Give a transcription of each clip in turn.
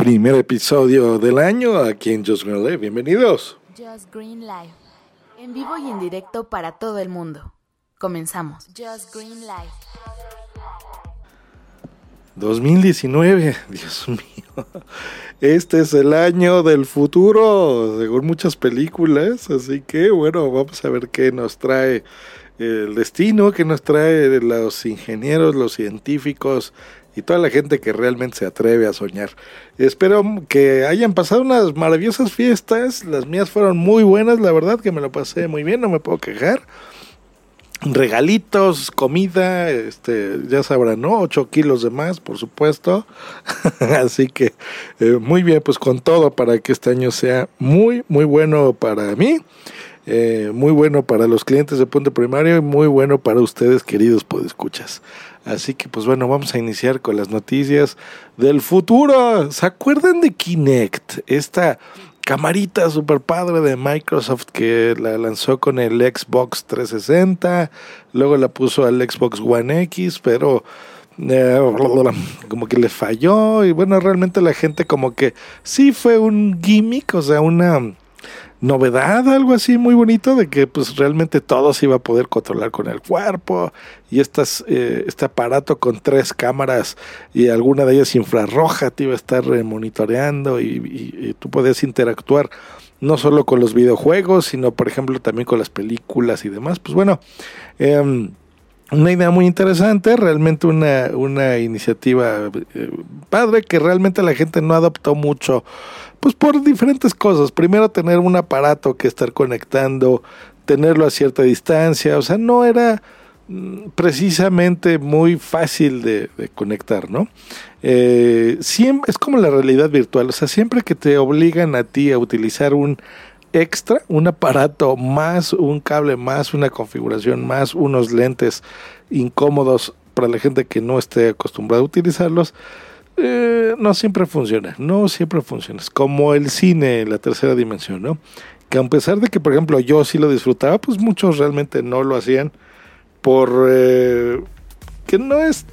primer episodio del año aquí en Just Green Live. Bienvenidos. Just Green Live. En vivo y en directo para todo el mundo. Comenzamos. Just Green Live. 2019, Dios mío. Este es el año del futuro, según muchas películas. Así que, bueno, vamos a ver qué nos trae el destino, qué nos trae los ingenieros, los científicos y toda la gente que realmente se atreve a soñar. Espero que hayan pasado unas maravillosas fiestas. Las mías fueron muy buenas, la verdad que me lo pasé muy bien, no me puedo quejar regalitos, comida, este, ya sabrán, ¿no? 8 kilos de más, por supuesto. Así que eh, muy bien, pues con todo para que este año sea muy, muy bueno para mí, eh, muy bueno para los clientes de Punto Primario y muy bueno para ustedes, queridos podescuchas. Así que, pues bueno, vamos a iniciar con las noticias del futuro. ¿Se acuerdan de Kinect? Esta camarita super padre de Microsoft que la lanzó con el Xbox 360, luego la puso al Xbox One X, pero eh, como que le falló y bueno, realmente la gente como que sí fue un gimmick, o sea, una novedad, algo así muy bonito, de que pues realmente todo se iba a poder controlar con el cuerpo y estas, eh, este aparato con tres cámaras y alguna de ellas infrarroja te iba a estar monitoreando y, tú podías interactuar no solo con los videojuegos, sino por ejemplo también con las películas y demás. Pues bueno, em, una idea muy interesante, realmente una, una iniciativa eh, padre que realmente la gente no adoptó mucho pues por diferentes cosas. Primero tener un aparato que estar conectando, tenerlo a cierta distancia, o sea, no era mm, precisamente muy fácil de, conectar, ¿no? Eh, siempre, es como la realidad virtual, o sea, siempre que te obligan a ti a utilizar un extra, un aparato más, un cable más, una configuración más, unos lentes incómodos para la gente que no esté acostumbrada a utilizarlos, eh, no siempre funciona, no siempre funciona. Es como el cine, la tercera dimensión, ¿no? Que a pesar de que, por ejemplo, yo sí lo disfrutaba, pues muchos realmente no lo hacían por eh, que no es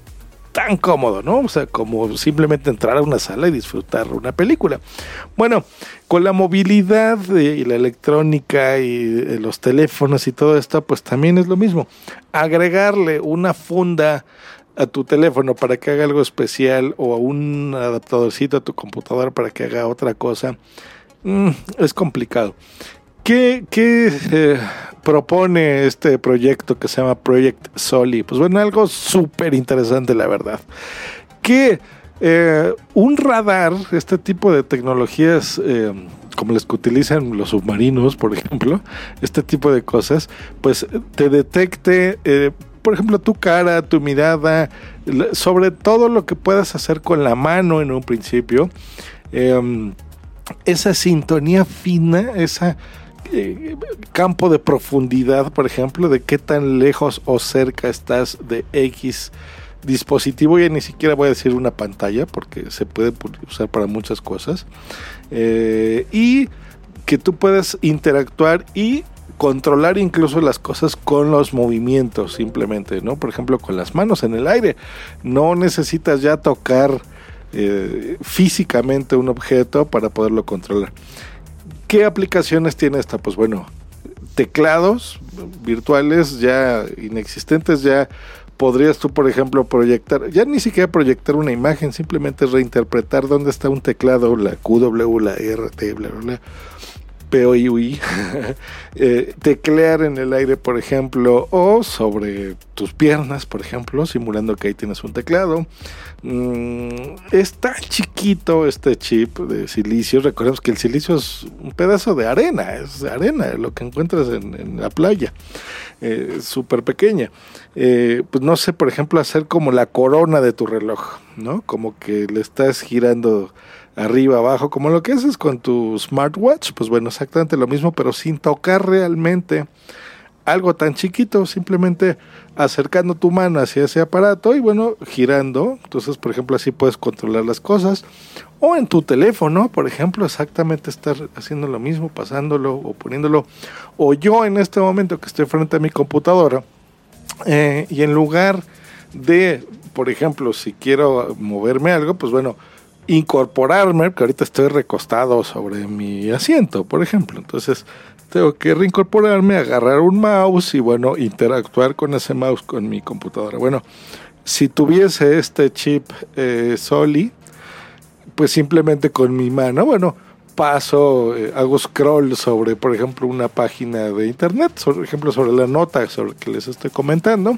tan cómodo, ¿no? O sea, como simplemente entrar a una sala y disfrutar una película. Bueno, con la movilidad y la electrónica y eh, los teléfonos y todo esto, pues también es lo mismo. Agregarle una funda a tu teléfono para que haga algo especial o a un adaptadorcito a tu computadora para que haga otra cosa, mm, es complicado. ¿Qué, qué eh, propone este proyecto que se llama Project Soli? Pues bueno, algo súper interesante, la verdad. Que eh, un radar, este tipo de tecnologías eh, como las que utilizan los submarinos, por ejemplo, este tipo de cosas, pues te detecte por ejemplo, tu cara, tu mirada, sobre todo lo que puedas hacer con la mano en un principio, em, esa sintonía fina, ese eh, campo de profundidad, por ejemplo, de qué tan lejos o cerca estás de X dispositivo, ya ni siquiera voy a decir una pantalla, porque se puede usar para muchas cosas, eh, y que tú puedas interactuar y controlar incluso las cosas con los movimientos simplemente, ¿no? Por ejemplo, con las manos en el aire. No necesitas ya tocar eh, físicamente un objeto para poderlo controlar. ¿Qué aplicaciones tiene esta? Pues bueno, teclados virtuales ya inexistentes, ya podrías tú, por ejemplo, proyectar, ya ni siquiera proyectar una imagen, simplemente reinterpretar dónde está un teclado, la QW, la RT, bla, bla, bla POI, eh, teclear en el aire, por ejemplo, o sobre tus piernas, por ejemplo, simulando que ahí tienes un teclado. Mm, está chiquito este chip de silicio. Recordemos que el silicio es un pedazo de arena, es arena, lo que encuentras en, la playa, eh, súper pequeña. Eh, pues no sé, por ejemplo, hacer como la corona de tu reloj, ¿no? Como que le estás girando arriba, abajo, como lo que haces con tu smartwatch, pues bueno, exactamente lo mismo, pero sin tocar realmente algo tan chiquito, simplemente acercando tu mano hacia ese aparato y bueno, girando. Entonces, por ejemplo, así puedes controlar las cosas. O en tu teléfono, por ejemplo, exactamente estar haciendo lo mismo, pasándolo o poniéndolo. O yo en este momento que estoy frente a mi computadora eh, y en lugar de, por ejemplo, si quiero moverme algo, pues bueno, incorporarme, porque ahorita estoy recostado sobre mi asiento, por ejemplo. Entonces, tengo que reincorporarme, agarrar un mouse y bueno, interactuar con ese mouse con mi computadora. Bueno, si tuviese este chip eh, Soli, pues simplemente con mi mano, bueno, paso, eh, hago scroll sobre, por ejemplo, una página de internet, por ejemplo, sobre la nota sobre que les estoy comentando,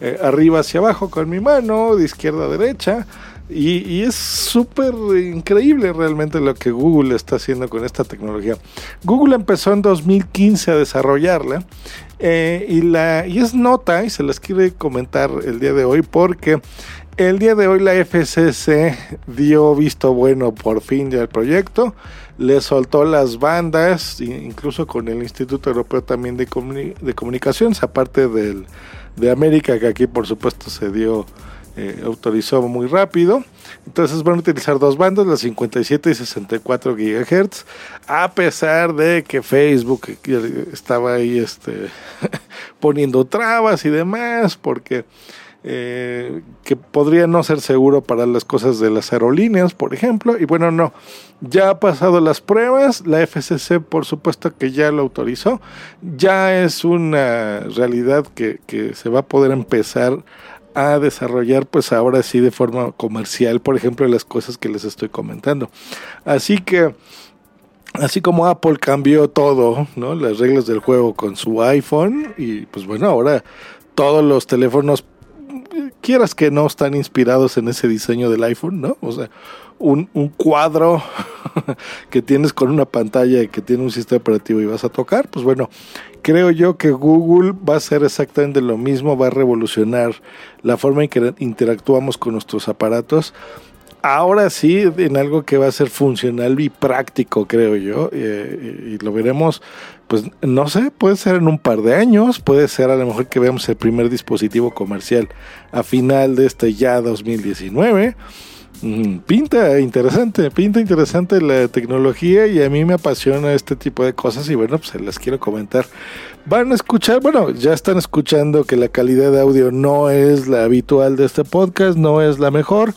eh, arriba hacia abajo con mi mano, de izquierda a derecha, y, es súper increíble realmente lo que Google está haciendo con esta tecnología. Google empezó en 2015 a desarrollarla eh, y, la, y es nota, y se las quiere comentar el día de hoy, porque el día de hoy la FCC dio visto bueno por fin ya al proyecto, le soltó las bandas, incluso con el Instituto Europeo también de, de Comunicaciones, aparte del, de América, que aquí por supuesto se dio eh, autorizó muy rápido. Entonces van a utilizar dos bandas, las 57 y 64 GHz, a pesar de que Facebook estaba ahí este, poniendo trabas y demás, porque eh, que podría no ser seguro para las cosas de las aerolíneas, por ejemplo. Y bueno, no, ya ha pasado las pruebas, la FCC por supuesto que ya lo autorizó, ya es una realidad que, que se va a poder empezar a desarrollar pues ahora sí de forma comercial, por ejemplo, las cosas que les estoy comentando. Así que así como Apple cambió todo, ¿no? Las reglas del juego con su iPhone y pues bueno, ahora todos los teléfonos quieras que no están inspirados en ese diseño del iPhone, ¿no? O sea, un, cuadro que tienes con una pantalla que tiene un sistema operativo y vas a tocar, pues bueno, creo yo que Google va a hacer exactamente lo mismo, va a revolucionar la forma en que interactuamos con nuestros aparatos. Ahora sí, en algo que va a ser funcional y práctico, creo yo, eh, y lo veremos, pues no sé, puede ser en un par de años, puede ser a lo mejor que veamos el primer dispositivo comercial a final de este ya 2019 Mm, pinta interesante, pinta interesante la tecnología y a mí me apasiona este tipo de cosas y bueno, pues se las quiero comentar. Van a escuchar, bueno, ya están escuchando que la calidad de audio no es la habitual de este podcast, no es la mejor.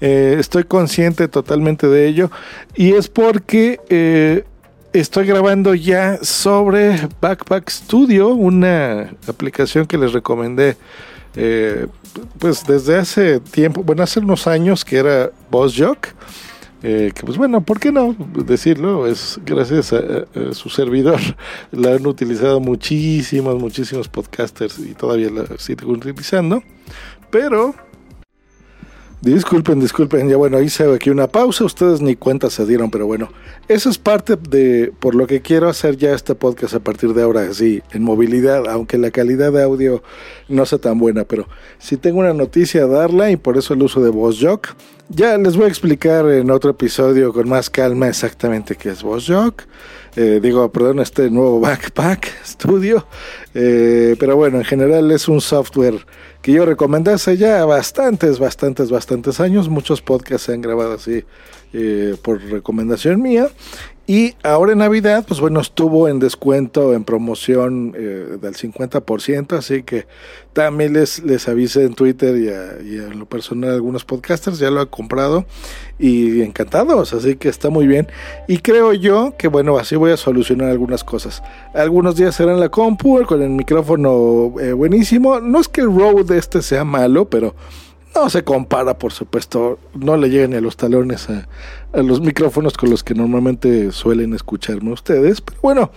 Eh, estoy consciente totalmente de ello y es porque eh, estoy grabando ya sobre Backpack Studio, una aplicación que les recomendé eh, pues desde hace tiempo, bueno, hace unos años que era Boss Jock, eh, que pues bueno, ¿por qué no decirlo? Es gracias a, su servidor, la han utilizado muchísimos, muchísimos podcasters y todavía la siguen utilizando, pero Disculpen, disculpen, ya bueno, hice aquí una pausa, ustedes ni cuenta se dieron, pero bueno, eso es parte de por lo que quiero hacer ya este podcast a partir de ahora, sí, en movilidad, aunque la calidad de audio no sea tan buena, pero si tengo una noticia a darla y por eso el uso de VozJock. Ya les voy a explicar en otro episodio con más calma exactamente qué es VozJock. Eh, digo, perdón, este nuevo Backpack Studio. Eh, pero bueno, en general es un software que yo recomendé hace ya bastantes, bastantes, bastantes años. Muchos podcasts se han grabado así eh, por recomendación mía. Y ahora en Navidad, pues bueno, estuvo en descuento, en promoción eh, del 50%, así que también les, les avisé en Twitter y, a, en lo personal algunos podcasters, ya lo han comprado y encantados, así que está muy bien. Y creo yo que bueno, así voy a solucionar algunas cosas. Algunos días serán la compu con el micrófono eh, buenísimo. No es que el Rode este sea malo, pero no se compara, por supuesto, no le llegan ni a los talones a, los micrófonos con los que normalmente suelen escucharme ustedes, pero bueno,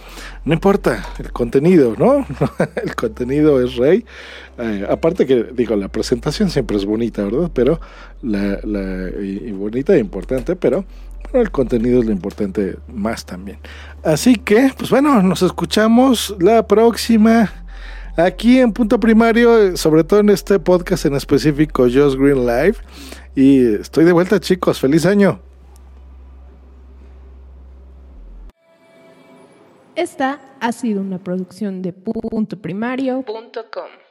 no importa, el contenido, ¿no? el contenido es rey. Eh, aparte que, digo, la presentación siempre es bonita, ¿verdad? Pero, la, y, bonita e importante, pero el contenido es lo importante más también. Así que, pues bueno, nos escuchamos la próxima aquí en punto primario, sobre todo en este podcast en específico, Just Green Live. Y estoy de vuelta, chicos. ¡Feliz año! Esta ha sido una producción de puntoprimario.com.